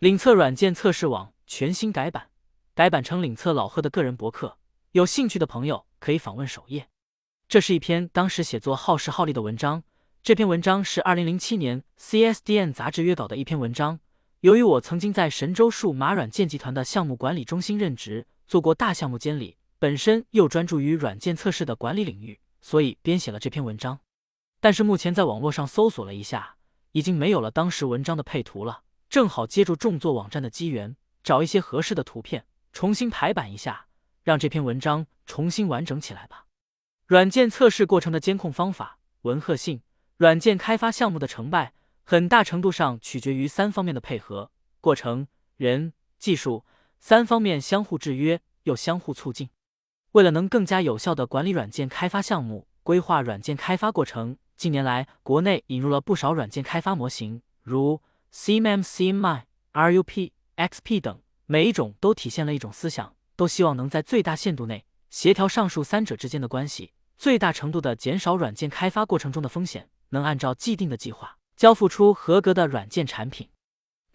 领测软件测试网全新改版，改版成领测老贺的个人博客。有兴趣的朋友可以访问首页。这是一篇当时写作耗时耗力的文章。这篇文章是二零零七年 CSDN 杂志约稿的一篇文章。由于我曾经在神州数码软件集团的项目管理中心任职，做过大项目监理，本身又专注于软件测试的管理领域，所以编写了这篇文章。但是目前在网络上搜索了一下，已经没有了当时文章的配图了。正好借助众做网站的机缘，找一些合适的图片，重新排版一下，让这篇文章重新完整起来吧。软件测试过程的监控方法、文贺性，软件开发项目的成败，很大程度上取决于三方面的配合过程：人、技术三方面相互制约又相互促进。为了能更加有效的管理软件开发项目，规划软件开发过程，近年来国内引入了不少软件开发模型，如。CMM、CMI、RUP、XP 等，每一种都体现了一种思想，都希望能在最大限度内协调上述三者之间的关系，最大程度的减少软件开发过程中的风险，能按照既定的计划交付出合格的软件产品。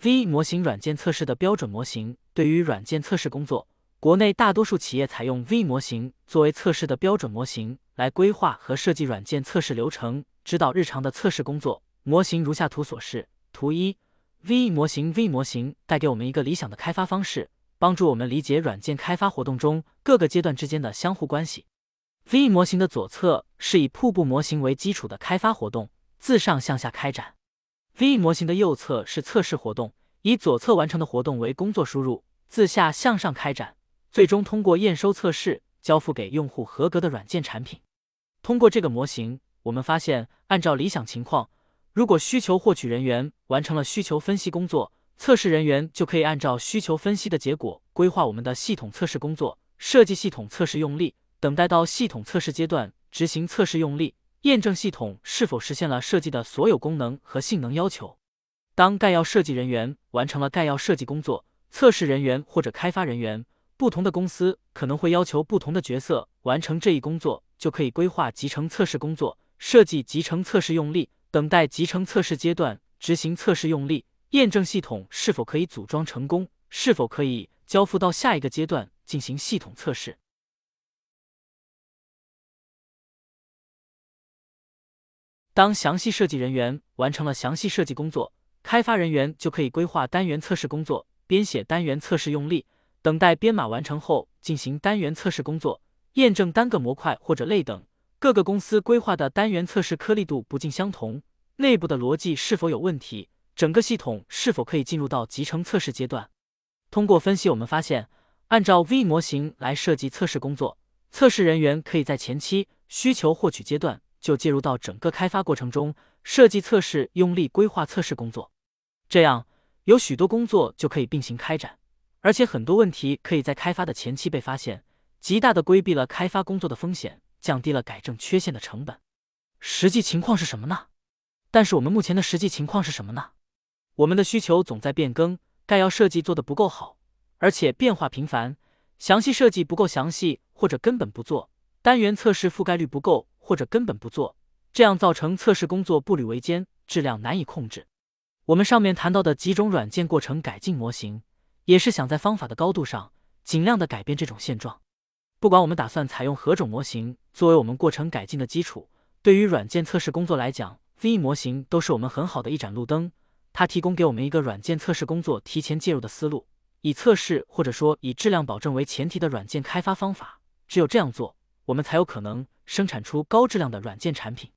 V 模型软件测试的标准模型，对于软件测试工作，国内大多数企业采用 V 模型作为测试的标准模型来规划和设计软件测试流程，指导日常的测试工作。模型如下图所示，图一。V 模型 V 模型带给我们一个理想的开发方式，帮助我们理解软件开发活动中各个阶段之间的相互关系。V 模型的左侧是以瀑布模型为基础的开发活动，自上向下开展；V 模型的右侧是测试活动，以左侧完成的活动为工作输入，自下向上开展，最终通过验收测试交付给用户合格的软件产品。通过这个模型，我们发现，按照理想情况。如果需求获取人员完成了需求分析工作，测试人员就可以按照需求分析的结果规划我们的系统测试工作，设计系统测试用例，等待到系统测试阶段执行测试用例，验证系统是否实现了设计的所有功能和性能要求。当概要设计人员完成了概要设计工作，测试人员或者开发人员，不同的公司可能会要求不同的角色完成这一工作，就可以规划集成测试工作，设计集成测试用例。等待集成测试阶段执行测试用例，验证系统是否可以组装成功，是否可以交付到下一个阶段进行系统测试。当详细设计人员完成了详细设计工作，开发人员就可以规划单元测试工作，编写单元测试用例，等待编码完成后进行单元测试工作，验证单个模块或者类等。各个公司规划的单元测试颗粒度不尽相同，内部的逻辑是否有问题？整个系统是否可以进入到集成测试阶段？通过分析，我们发现，按照 V 模型来设计测试工作，测试人员可以在前期需求获取阶段就介入到整个开发过程中，设计测试用力规划测试工作。这样，有许多工作就可以并行开展，而且很多问题可以在开发的前期被发现，极大的规避了开发工作的风险。降低了改正缺陷的成本。实际情况是什么呢？但是我们目前的实际情况是什么呢？我们的需求总在变更，概要设计做得不够好，而且变化频繁；详细设计不够详细，或者根本不做；单元测试覆盖率不够，或者根本不做。这样造成测试工作步履维艰，质量难以控制。我们上面谈到的几种软件过程改进模型，也是想在方法的高度上尽量的改变这种现状。不管我们打算采用何种模型作为我们过程改进的基础，对于软件测试工作来讲，V 模型都是我们很好的一盏路灯。它提供给我们一个软件测试工作提前介入的思路，以测试或者说以质量保证为前提的软件开发方法。只有这样做，我们才有可能生产出高质量的软件产品。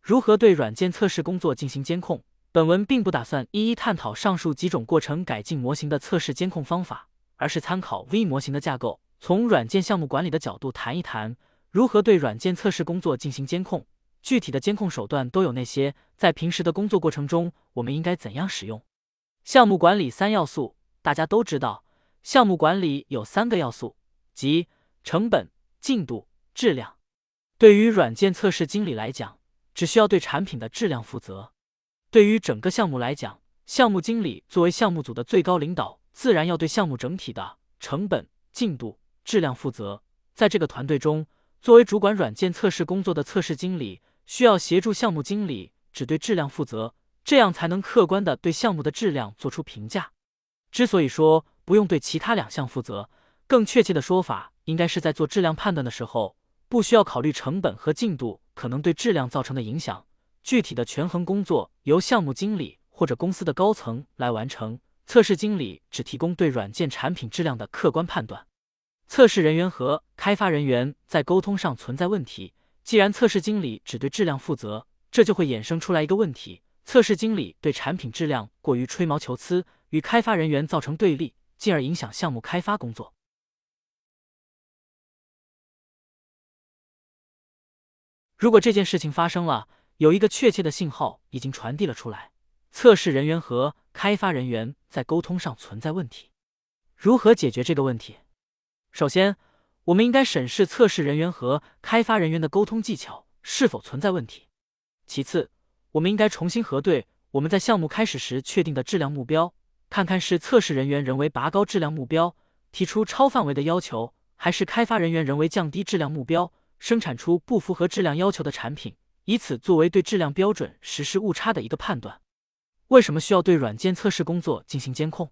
如何对软件测试工作进行监控？本文并不打算一一探讨上述几种过程改进模型的测试监控方法，而是参考 V 模型的架构。从软件项目管理的角度谈一谈，如何对软件测试工作进行监控，具体的监控手段都有那些？在平时的工作过程中，我们应该怎样使用？项目管理三要素，大家都知道，项目管理有三个要素，即成本、进度、质量。对于软件测试经理来讲，只需要对产品的质量负责；对于整个项目来讲，项目经理作为项目组的最高领导，自然要对项目整体的成本、进度。质量负责，在这个团队中，作为主管软件测试工作的测试经理，需要协助项目经理只对质量负责，这样才能客观的对项目的质量做出评价。之所以说不用对其他两项负责，更确切的说法应该是在做质量判断的时候，不需要考虑成本和进度可能对质量造成的影响。具体的权衡工作由项目经理或者公司的高层来完成，测试经理只提供对软件产品质量的客观判断。测试人员和开发人员在沟通上存在问题，既然测试经理只对质量负责，这就会衍生出来一个问题：测试经理对产品质量过于吹毛求疵，与开发人员造成对立，进而影响项目开发工作。如果这件事情发生了，有一个确切的信号已经传递了出来，测试人员和开发人员在沟通上存在问题，如何解决这个问题？首先，我们应该审视测试人员和开发人员的沟通技巧是否存在问题。其次，我们应该重新核对我们在项目开始时确定的质量目标，看看是测试人员人为拔高质量目标，提出超范围的要求，还是开发人员人为降低质量目标，生产出不符合质量要求的产品。以此作为对质量标准实施误差的一个判断。为什么需要对软件测试工作进行监控？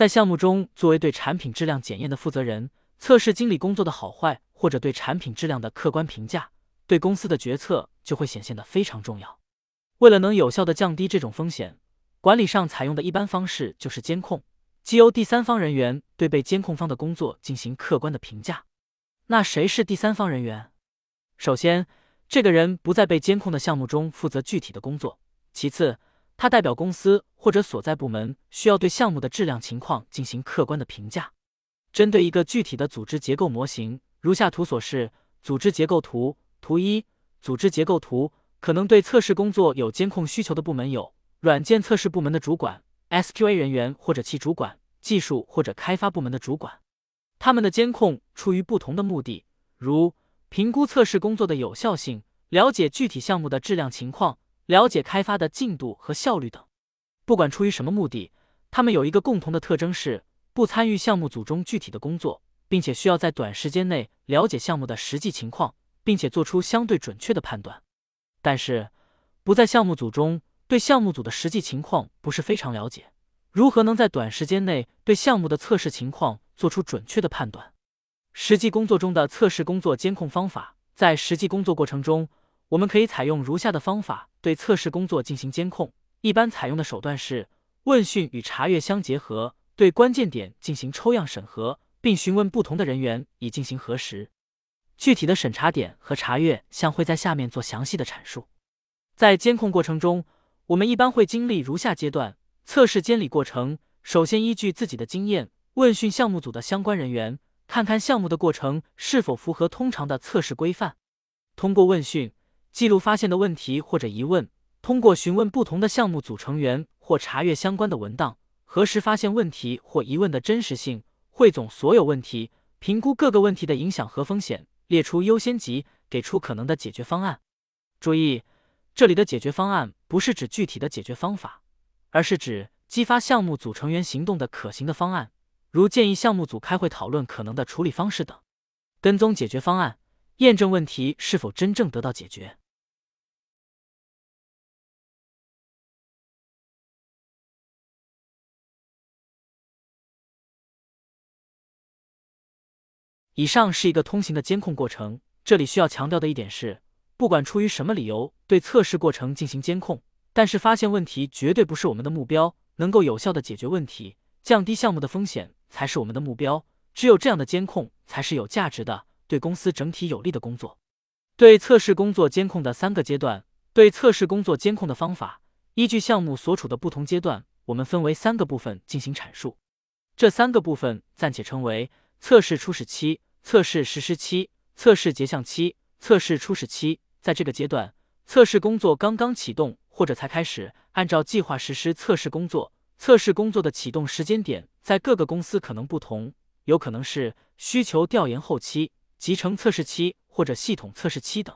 在项目中，作为对产品质量检验的负责人，测试经理工作的好坏或者对产品质量的客观评价，对公司的决策就会显现的非常重要。为了能有效的降低这种风险，管理上采用的一般方式就是监控，即由第三方人员对被监控方的工作进行客观的评价。那谁是第三方人员？首先。这个人不在被监控的项目中负责具体的工作。其次，他代表公司或者所在部门，需要对项目的质量情况进行客观的评价。针对一个具体的组织结构模型，如下图所示：组织结构图。图一，组织结构图可能对测试工作有监控需求的部门有：软件测试部门的主管、SQA 人员或者其主管、技术或者开发部门的主管。他们的监控出于不同的目的，如。评估测试工作的有效性，了解具体项目的质量情况，了解开发的进度和效率等。不管出于什么目的，他们有一个共同的特征是不参与项目组中具体的工作，并且需要在短时间内了解项目的实际情况，并且做出相对准确的判断。但是，不在项目组中，对项目组的实际情况不是非常了解，如何能在短时间内对项目的测试情况做出准确的判断？实际工作中的测试工作监控方法，在实际工作过程中，我们可以采用如下的方法对测试工作进行监控。一般采用的手段是问讯与查阅相结合，对关键点进行抽样审核，并询问不同的人员以进行核实。具体的审查点和查阅项会在下面做详细的阐述。在监控过程中，我们一般会经历如下阶段：测试监理过程，首先依据自己的经验问讯项目组的相关人员。看看项目的过程是否符合通常的测试规范。通过问讯记录发现的问题或者疑问，通过询问不同的项目组成员或查阅相关的文档，核实发现问题或疑问的真实性，汇总所有问题，评估各个问题的影响和风险，列出优先级，给出可能的解决方案。注意，这里的解决方案不是指具体的解决方法，而是指激发项目组成员行动的可行的方案。如建议项目组开会讨论可能的处理方式等，跟踪解决方案，验证问题是否真正得到解决。以上是一个通行的监控过程。这里需要强调的一点是，不管出于什么理由对测试过程进行监控，但是发现问题绝对不是我们的目标。能够有效的解决问题，降低项目的风险。才是我们的目标。只有这样的监控才是有价值的，对公司整体有利的工作。对测试工作监控的三个阶段，对测试工作监控的方法，依据项目所处的不同阶段，我们分为三个部分进行阐述。这三个部分暂且称为测试初始期、测试实施期、测试结项期。测试初始期，在这个阶段，测试工作刚刚启动或者才开始，按照计划实施测试工作。测试工作的启动时间点在各个公司可能不同，有可能是需求调研后期、集成测试期或者系统测试期等。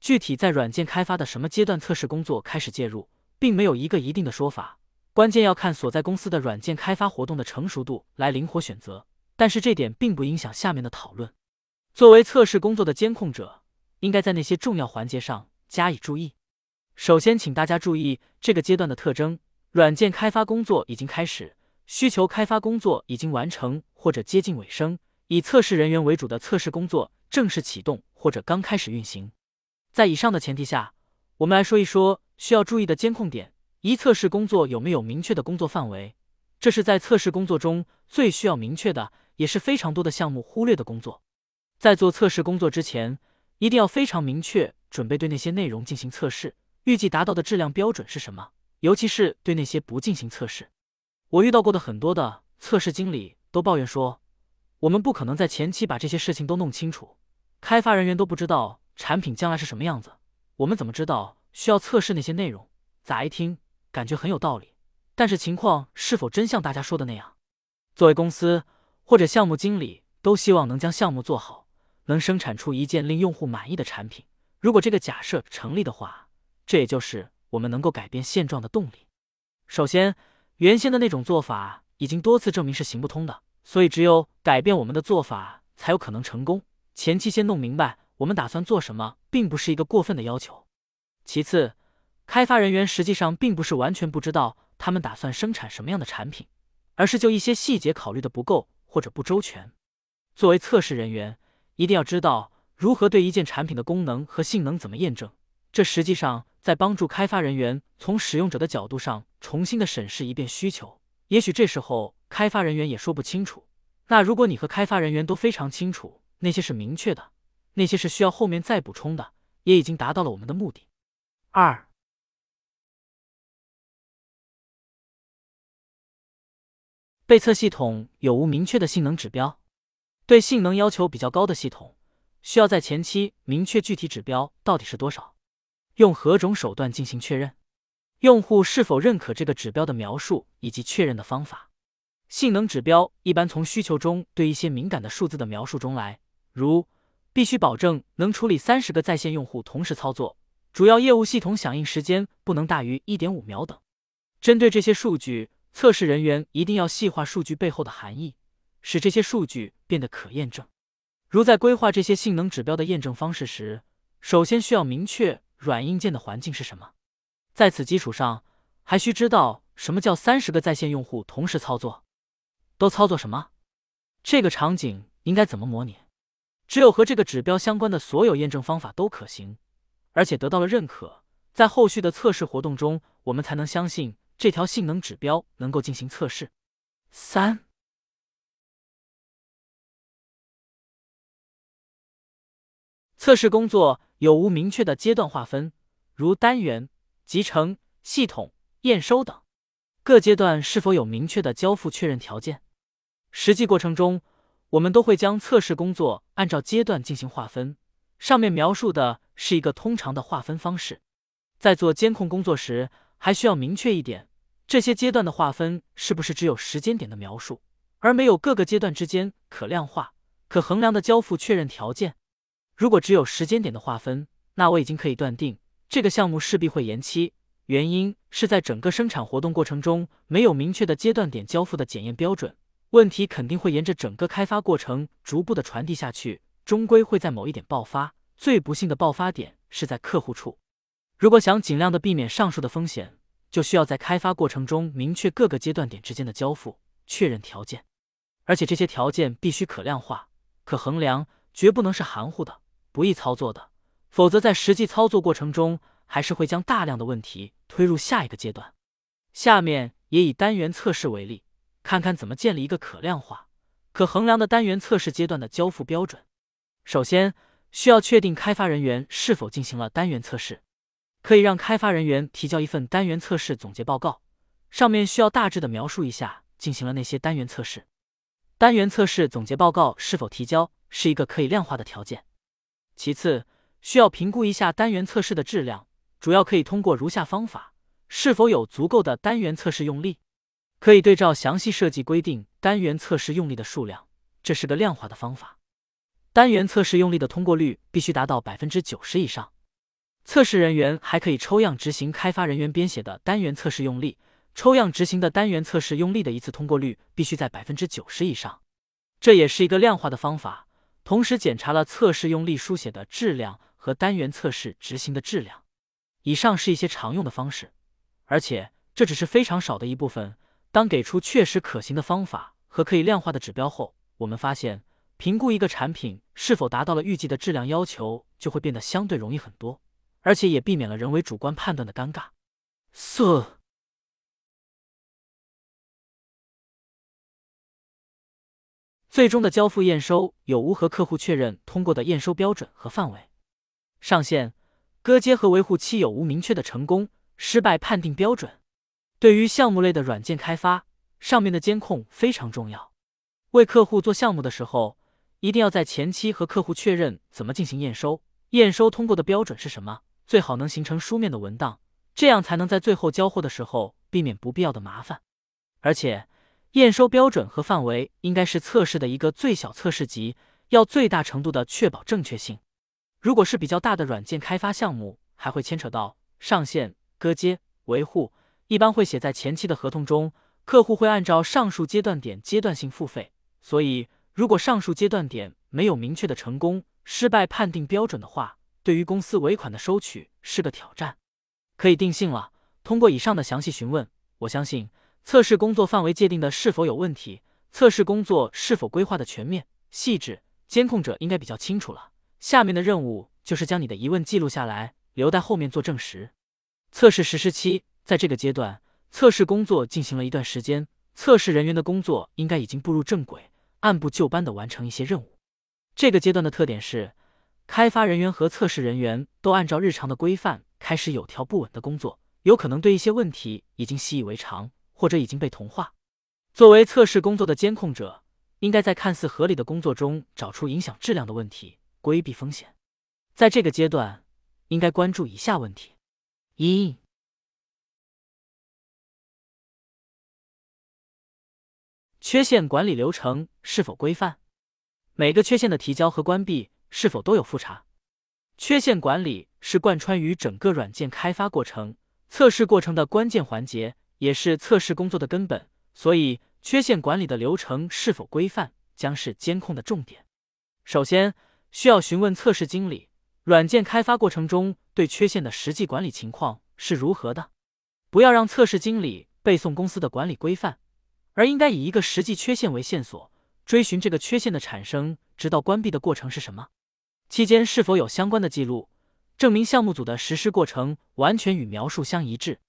具体在软件开发的什么阶段，测试工作开始介入，并没有一个一定的说法，关键要看所在公司的软件开发活动的成熟度来灵活选择。但是这点并不影响下面的讨论。作为测试工作的监控者，应该在那些重要环节上加以注意。首先，请大家注意这个阶段的特征。软件开发工作已经开始，需求开发工作已经完成或者接近尾声，以测试人员为主的测试工作正式启动或者刚开始运行。在以上的前提下，我们来说一说需要注意的监控点：一、测试工作有没有明确的工作范围？这是在测试工作中最需要明确的，也是非常多的项目忽略的工作。在做测试工作之前，一定要非常明确准备对那些内容进行测试，预计达到的质量标准是什么？尤其是对那些不进行测试，我遇到过的很多的测试经理都抱怨说，我们不可能在前期把这些事情都弄清楚，开发人员都不知道产品将来是什么样子，我们怎么知道需要测试那些内容？咋一听感觉很有道理，但是情况是否真像大家说的那样？作为公司或者项目经理，都希望能将项目做好，能生产出一件令用户满意的产品。如果这个假设成立的话，这也就是。我们能够改变现状的动力。首先，原先的那种做法已经多次证明是行不通的，所以只有改变我们的做法才有可能成功。前期先弄明白我们打算做什么，并不是一个过分的要求。其次，开发人员实际上并不是完全不知道他们打算生产什么样的产品，而是就一些细节考虑的不够或者不周全。作为测试人员，一定要知道如何对一件产品的功能和性能怎么验证。这实际上。在帮助开发人员从使用者的角度上重新的审视一遍需求，也许这时候开发人员也说不清楚。那如果你和开发人员都非常清楚，那些是明确的，那些是需要后面再补充的，也已经达到了我们的目的。二，被测系统有无明确的性能指标？对性能要求比较高的系统，需要在前期明确具体指标到底是多少。用何种手段进行确认？用户是否认可这个指标的描述以及确认的方法？性能指标一般从需求中对一些敏感的数字的描述中来，如必须保证能处理三十个在线用户同时操作，主要业务系统响应时间不能大于一点五秒等。针对这些数据，测试人员一定要细化数据背后的含义，使这些数据变得可验证。如在规划这些性能指标的验证方式时，首先需要明确。软硬件的环境是什么？在此基础上，还需知道什么叫三十个在线用户同时操作，都操作什么？这个场景应该怎么模拟？只有和这个指标相关的所有验证方法都可行，而且得到了认可，在后续的测试活动中，我们才能相信这条性能指标能够进行测试。三，测试工作。有无明确的阶段划分，如单元、集成、系统、验收等？各阶段是否有明确的交付确认条件？实际过程中，我们都会将测试工作按照阶段进行划分。上面描述的是一个通常的划分方式。在做监控工作时，还需要明确一点：这些阶段的划分是不是只有时间点的描述，而没有各个阶段之间可量化、可衡量的交付确认条件？如果只有时间点的划分，那我已经可以断定这个项目势必会延期。原因是在整个生产活动过程中没有明确的阶段点交付的检验标准，问题肯定会沿着整个开发过程逐步的传递下去，终归会在某一点爆发。最不幸的爆发点是在客户处。如果想尽量的避免上述的风险，就需要在开发过程中明确各个阶段点之间的交付确认条件，而且这些条件必须可量化、可衡量，绝不能是含糊的。不易操作的，否则在实际操作过程中，还是会将大量的问题推入下一个阶段。下面也以单元测试为例，看看怎么建立一个可量化、可衡量的单元测试阶段的交付标准。首先，需要确定开发人员是否进行了单元测试，可以让开发人员提交一份单元测试总结报告，上面需要大致的描述一下进行了那些单元测试。单元测试总结报告是否提交，是一个可以量化的条件。其次，需要评估一下单元测试的质量，主要可以通过如下方法：是否有足够的单元测试用力？可以对照详细设计规定单元测试用力的数量，这是个量化的方法。单元测试用力的通过率必须达到百分之九十以上。测试人员还可以抽样执行开发人员编写的单元测试用力，抽样执行的单元测试用力的一次通过率必须在百分之九十以上。这也是一个量化的方法。同时检查了测试用力书写的质量和单元测试执行的质量。以上是一些常用的方式，而且这只是非常少的一部分。当给出确实可行的方法和可以量化的指标后，我们发现评估一个产品是否达到了预计的质量要求就会变得相对容易很多，而且也避免了人为主观判断的尴尬。色。最终的交付验收有无和客户确认通过的验收标准和范围？上线、割接和维护期有无明确的成功、失败判定标准？对于项目类的软件开发，上面的监控非常重要。为客户做项目的时候，一定要在前期和客户确认怎么进行验收，验收通过的标准是什么，最好能形成书面的文档，这样才能在最后交货的时候避免不必要的麻烦，而且。验收标准和范围应该是测试的一个最小测试级，要最大程度的确保正确性。如果是比较大的软件开发项目，还会牵扯到上线、割接、维护，一般会写在前期的合同中。客户会按照上述阶段点阶段性付费，所以如果上述阶段点没有明确的成功、失败判定标准的话，对于公司尾款的收取是个挑战。可以定性了。通过以上的详细询问，我相信。测试工作范围界定的是否有问题？测试工作是否规划的全面细致？监控者应该比较清楚了。下面的任务就是将你的疑问记录下来，留待后面做证实。测试实施期，在这个阶段，测试工作进行了一段时间，测试人员的工作应该已经步入正轨，按部就班的完成一些任务。这个阶段的特点是，开发人员和测试人员都按照日常的规范开始有条不紊的工作，有可能对一些问题已经习以为常。或者已经被同化。作为测试工作的监控者，应该在看似合理的工作中找出影响质量的问题，规避风险。在这个阶段，应该关注以下问题：一、缺陷管理流程是否规范？每个缺陷的提交和关闭是否都有复查？缺陷管理是贯穿于整个软件开发过程、测试过程的关键环节。也是测试工作的根本，所以缺陷管理的流程是否规范将是监控的重点。首先需要询问测试经理，软件开发过程中对缺陷的实际管理情况是如何的。不要让测试经理背诵公司的管理规范，而应该以一个实际缺陷为线索，追寻这个缺陷的产生，直到关闭的过程是什么，期间是否有相关的记录，证明项目组的实施过程完全与描述相一致。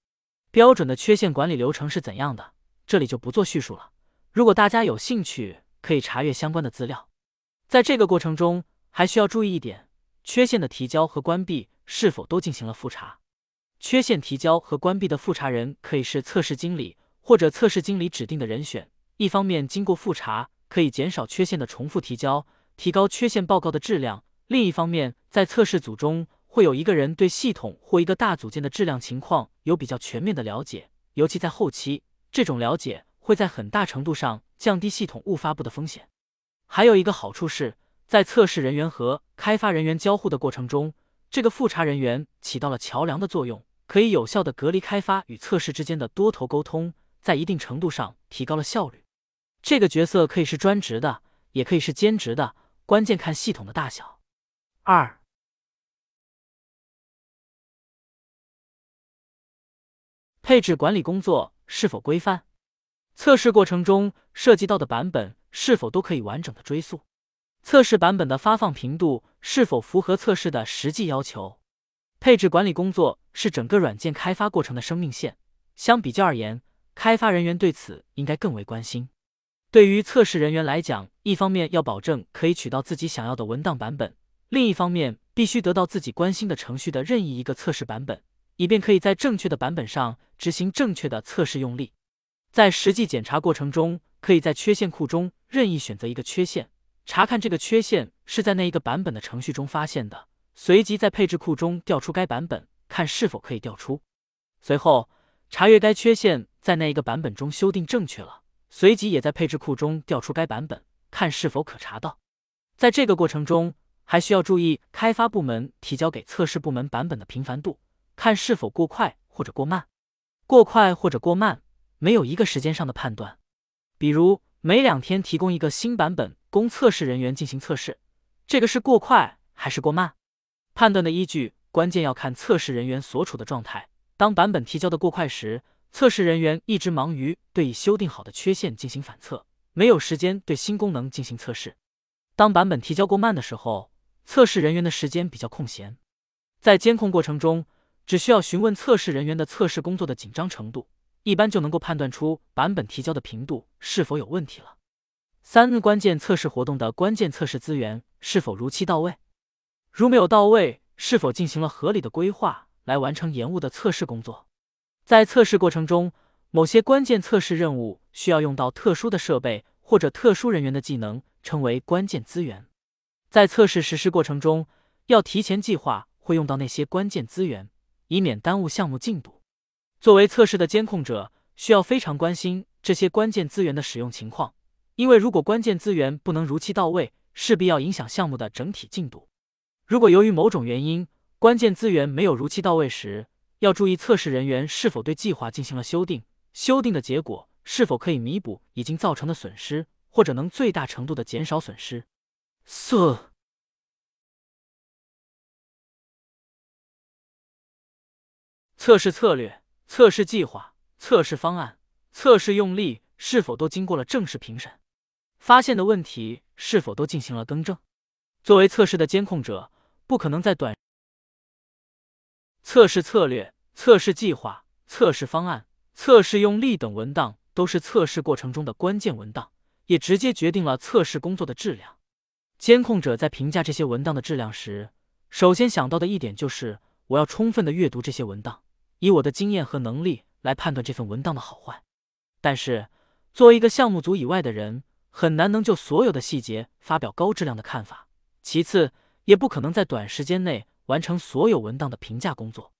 标准的缺陷管理流程是怎样的？这里就不做叙述了。如果大家有兴趣，可以查阅相关的资料。在这个过程中，还需要注意一点：缺陷的提交和关闭是否都进行了复查？缺陷提交和关闭的复查人可以是测试经理或者测试经理指定的人选。一方面，经过复查可以减少缺陷的重复提交，提高缺陷报告的质量；另一方面，在测试组中。会有一个人对系统或一个大组件的质量情况有比较全面的了解，尤其在后期，这种了解会在很大程度上降低系统误发布的风险。还有一个好处是，在测试人员和开发人员交互的过程中，这个复查人员起到了桥梁的作用，可以有效的隔离开发与测试之间的多头沟通，在一定程度上提高了效率。这个角色可以是专职的，也可以是兼职的，关键看系统的大小。二。配置管理工作是否规范？测试过程中涉及到的版本是否都可以完整的追溯？测试版本的发放频度是否符合测试的实际要求？配置管理工作是整个软件开发过程的生命线，相比较而言，开发人员对此应该更为关心。对于测试人员来讲，一方面要保证可以取到自己想要的文档版本，另一方面必须得到自己关心的程序的任意一个测试版本。以便可以在正确的版本上执行正确的测试用例，在实际检查过程中，可以在缺陷库中任意选择一个缺陷，查看这个缺陷是在那一个版本的程序中发现的，随即在配置库中调出该版本，看是否可以调出。随后查阅该缺陷在那一个版本中修订正确了，随即也在配置库中调出该版本，看是否可查到。在这个过程中，还需要注意开发部门提交给测试部门版本的频繁度。看是否过快或者过慢，过快或者过慢没有一个时间上的判断。比如每两天提供一个新版本供测试人员进行测试，这个是过快还是过慢？判断的依据关键要看测试人员所处的状态。当版本提交的过快时，测试人员一直忙于对已修订好的缺陷进行反测，没有时间对新功能进行测试。当版本提交过慢的时候，测试人员的时间比较空闲。在监控过程中，只需要询问测试人员的测试工作的紧张程度，一般就能够判断出版本提交的频度是否有问题了。三、关键测试活动的关键测试资源是否如期到位？如没有到位，是否进行了合理的规划来完成延误的测试工作？在测试过程中，某些关键测试任务需要用到特殊的设备或者特殊人员的技能，称为关键资源。在测试实施过程中，要提前计划会用到那些关键资源，以免耽误项目进度。作为测试的监控者，需要非常关心这些关键资源的使用情况，因为如果关键资源不能如期到位，势必要影响项目的整体进度。如果由于某种原因，关键资源没有如期到位时，要注意测试人员是否对计划进行了修订，修订的结果是否可以弥补已经造成的损失，或者能最大程度的减少损失。四、测试策略、测试计划、测试方案、测试用例是否都经过了正式评审？发现的问题是否都进行了更正？作为测试的监控者，不可能在短测试策略、测试计划、测试方案、测试用例等文档都是测试过程中的关键文档，也直接决定了测试工作的质量。监控者在评价这些文档的质量时，首先想到的一点就是，我要充分的阅读这些文档，以我的经验和能力来判断这份文档的好坏。但是，作为一个项目组以外的人，很难能就所有的细节发表高质量的看法。其次，也不可能在短时间内完成所有文档的评价工作，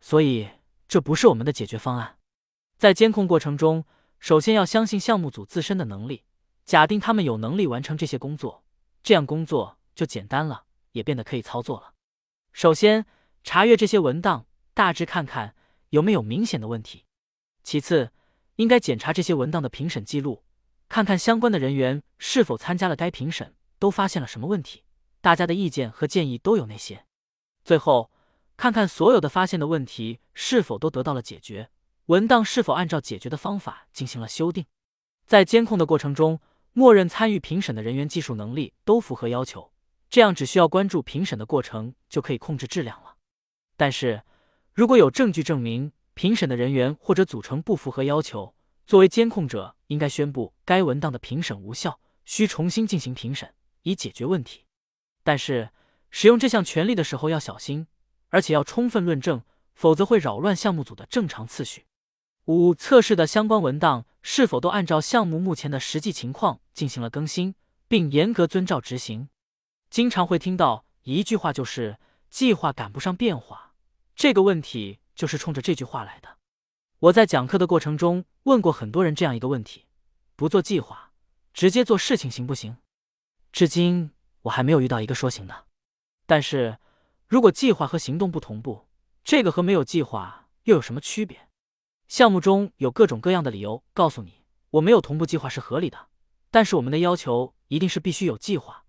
所以这不是我们的解决方案。在监控过程中，首先要相信项目组自身的能力，假定他们有能力完成这些工作，这样工作就简单了，也变得可以操作了。首先，查阅这些文档，大致看看有没有明显的问题。其次，应该检查这些文档的评审记录，看看相关的人员是否参加了该评审，都发现了什么问题。大家的意见和建议都有那些。最后，看看所有的发现的问题是否都得到了解决，文档是否按照解决的方法进行了修订。在监控的过程中，默认参与评审的人员技术能力都符合要求，这样只需要关注评审的过程就可以控制质量了。但是，如果有证据证明评审的人员或者组成不符合要求，作为监控者应该宣布该文档的评审无效，需重新进行评审，以解决问题。但是，使用这项权利的时候要小心，而且要充分论证，否则会扰乱项目组的正常次序。五、测试的相关文档是否都按照项目目前的实际情况进行了更新，并严格遵照执行？经常会听到一句话，就是计划赶不上变化。这个问题就是冲着这句话来的。我在讲课的过程中问过很多人这样一个问题：不做计划，直接做事情行不行？至今。我还没有遇到一个说行的，但是如果计划和行动不同步，这个和没有计划又有什么区别？项目中有各种各样的理由告诉你，我没有同步计划是合理的，但是我们的要求一定是必须有计划，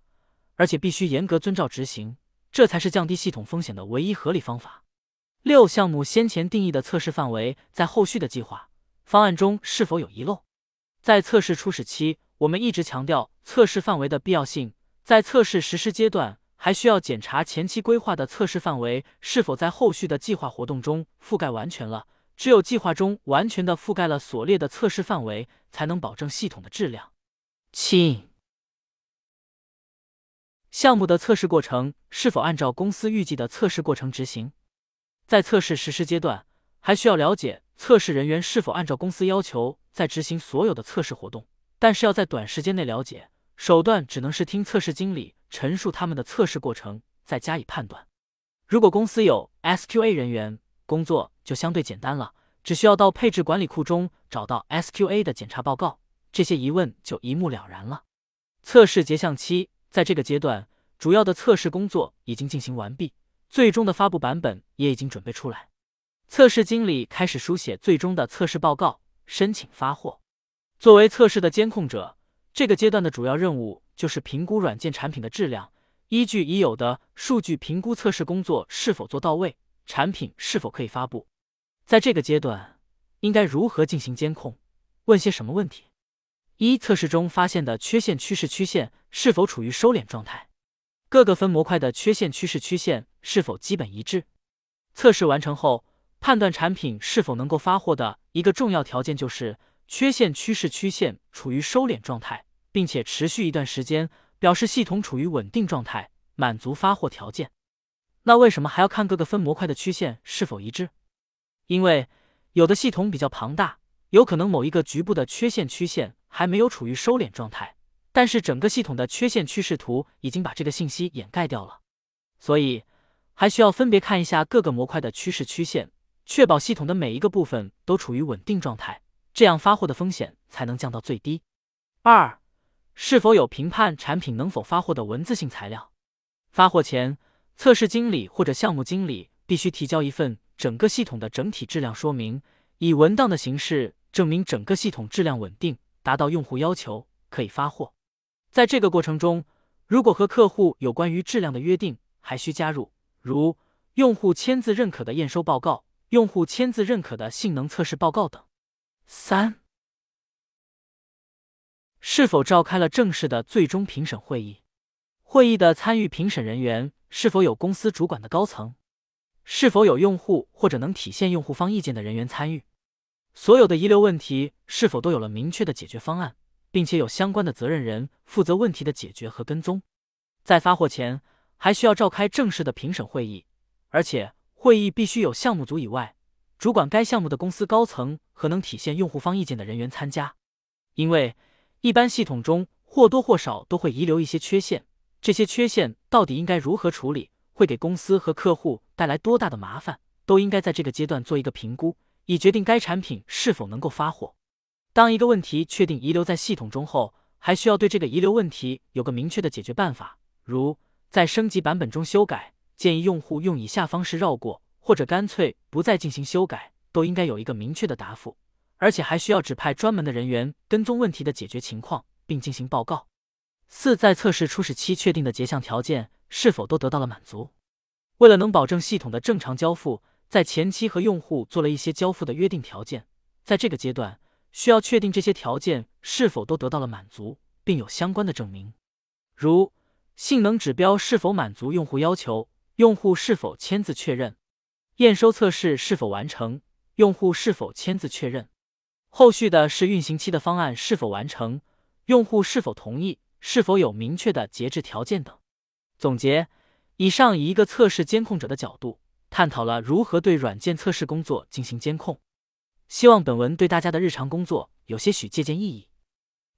而且必须严格遵照执行，这才是降低系统风险的唯一合理方法。六项目先前定义的测试范围，在后续的计划方案中是否有遗漏？在测试初始期，我们一直强调测试范围的必要性。在测试实施阶段，还需要检查前期规划的测试范围是否在后续的计划活动中覆盖完全了。只有计划中完全的覆盖了所列的测试范围，才能保证系统的质量。七、项目的测试过程是否按照公司预计的测试过程执行？在测试实施阶段，还需要了解测试人员是否按照公司要求在执行所有的测试活动，但是要在短时间内了解。手段只能是听测试经理陈述他们的测试过程，再加以判断。如果公司有 SQA 人员，工作就相对简单了，只需要到配置管理库中找到 SQA 的检查报告，这些疑问就一目了然了。测试结项期，在这个阶段，主要的测试工作已经进行完毕，最终的发布版本也已经准备出来。测试经理开始书写最终的测试报告，申请发货。作为测试的监控者。这个阶段的主要任务就是评估软件产品的质量，依据已有的数据评估测试工作是否做到位，产品是否可以发布。在这个阶段，应该如何进行监控？问些什么问题？一、测试中发现的缺陷趋势曲线是否处于收敛状态？各个分模块的缺陷趋势曲线是否基本一致？测试完成后，判断产品是否能够发货的一个重要条件就是缺陷趋势曲线处于收敛状态，并且持续一段时间，表示系统处于稳定状态，满足发货条件。那为什么还要看各个分模块的曲线是否一致？因为有的系统比较庞大，有可能某一个局部的缺陷曲线还没有处于收敛状态，但是整个系统的缺陷趋势图已经把这个信息掩盖掉了，所以还需要分别看一下各个模块的趋势曲线，确保系统的每一个部分都处于稳定状态，这样发货的风险才能降到最低。二，是否有评判产品能否发货的文字性材料？发货前。测试经理或者项目经理必须提交一份整个系统的整体质量说明，以文档的形式证明整个系统质量稳定，达到用户要求，可以发货。在这个过程中，如果和客户有关于质量的约定，还需加入如用户签字认可的验收报告、用户签字认可的性能测试报告等。三、是否召开了正式的最终评审会议？会议的参与评审人员。是否有公司主管的高层？是否有用户或者能体现用户方意见的人员参与？所有的遗留问题是否都有了明确的解决方案，并且有相关的责任人负责问题的解决和跟踪？在发货前，还需要召开正式的评审会议，而且会议必须有项目组以外主管该项目的公司高层和能体现用户方意见的人员参加。因为一般系统中或多或少都会遗留一些缺陷。这些缺陷到底应该如何处理？会给公司和客户带来多大的麻烦？都应该在这个阶段做一个评估，以决定该产品是否能够发货。当一个问题确定遗留在系统中后，还需要对这个遗留问题有个明确的解决办法，如在升级版本中修改，建议用户用以下方式绕过，或者干脆不再进行修改，都应该有一个明确的答复。而且还需要指派专门的人员跟踪问题的解决情况，并进行报告。四，在测试初始期确定的结项条件是否都得到了满足？为了能保证系统的正常交付，在前期和用户做了一些交付的约定条件。在这个阶段，需要确定这些条件是否都得到了满足，并有相关的证明，如性能指标是否满足用户要求，用户是否签字确认，验收测试是否完成，用户是否签字确认，后续的是运行期的方案是否完成，用户是否同意。是否有明确的节制条件等？总结，以上以一个测试监控者的角度，探讨了如何对软件测试工作进行监控。希望本文对大家的日常工作有些许借鉴意义。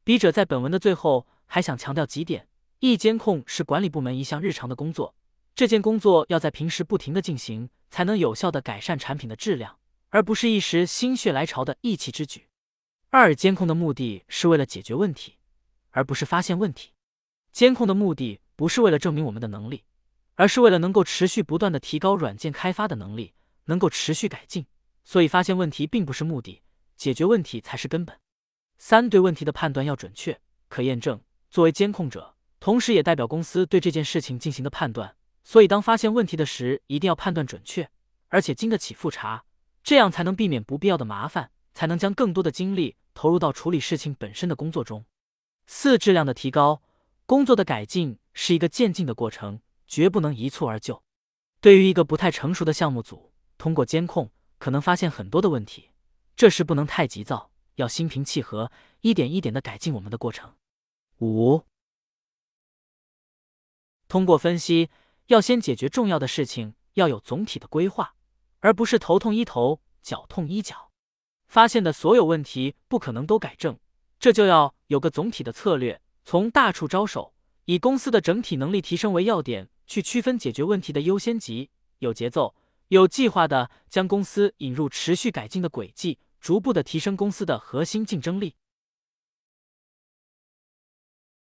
笔者在本文的最后还想强调几点：一、监控是管理部门一项日常的工作，这件工作要在平时不停的进行，才能有效的改善产品的质量，而不是一时心血来潮的意气之举。二、监控的目的是为了解决问题。而不是发现问题。监控的目的不是为了证明我们的能力，而是为了能够持续不断的提高软件开发的能力，能够持续改进。所以，发现问题并不是目的，解决问题才是根本。三，对问题的判断要准确、可验证。作为监控者，同时也代表公司对这件事情进行的判断。所以，当发现问题的时，一定要判断准确，而且经得起复查，这样才能避免不必要的麻烦，才能将更多的精力投入到处理事情本身的工作中。四质量的提高，工作的改进是一个渐进的过程，绝不能一蹴而就。对于一个不太成熟的项目组，通过监控可能发现很多的问题，这时不能太急躁，要心平气和，一点一点的改进我们的过程。五，通过分析，要先解决重要的事情，要有总体的规划，而不是头痛医头，脚痛医脚。发现的所有问题不可能都改正。这就要有个总体的策略，从大处着手，以公司的整体能力提升为要点，去区分解决问题的优先级，有节奏、有计划的将公司引入持续改进的轨迹，逐步的提升公司的核心竞争力。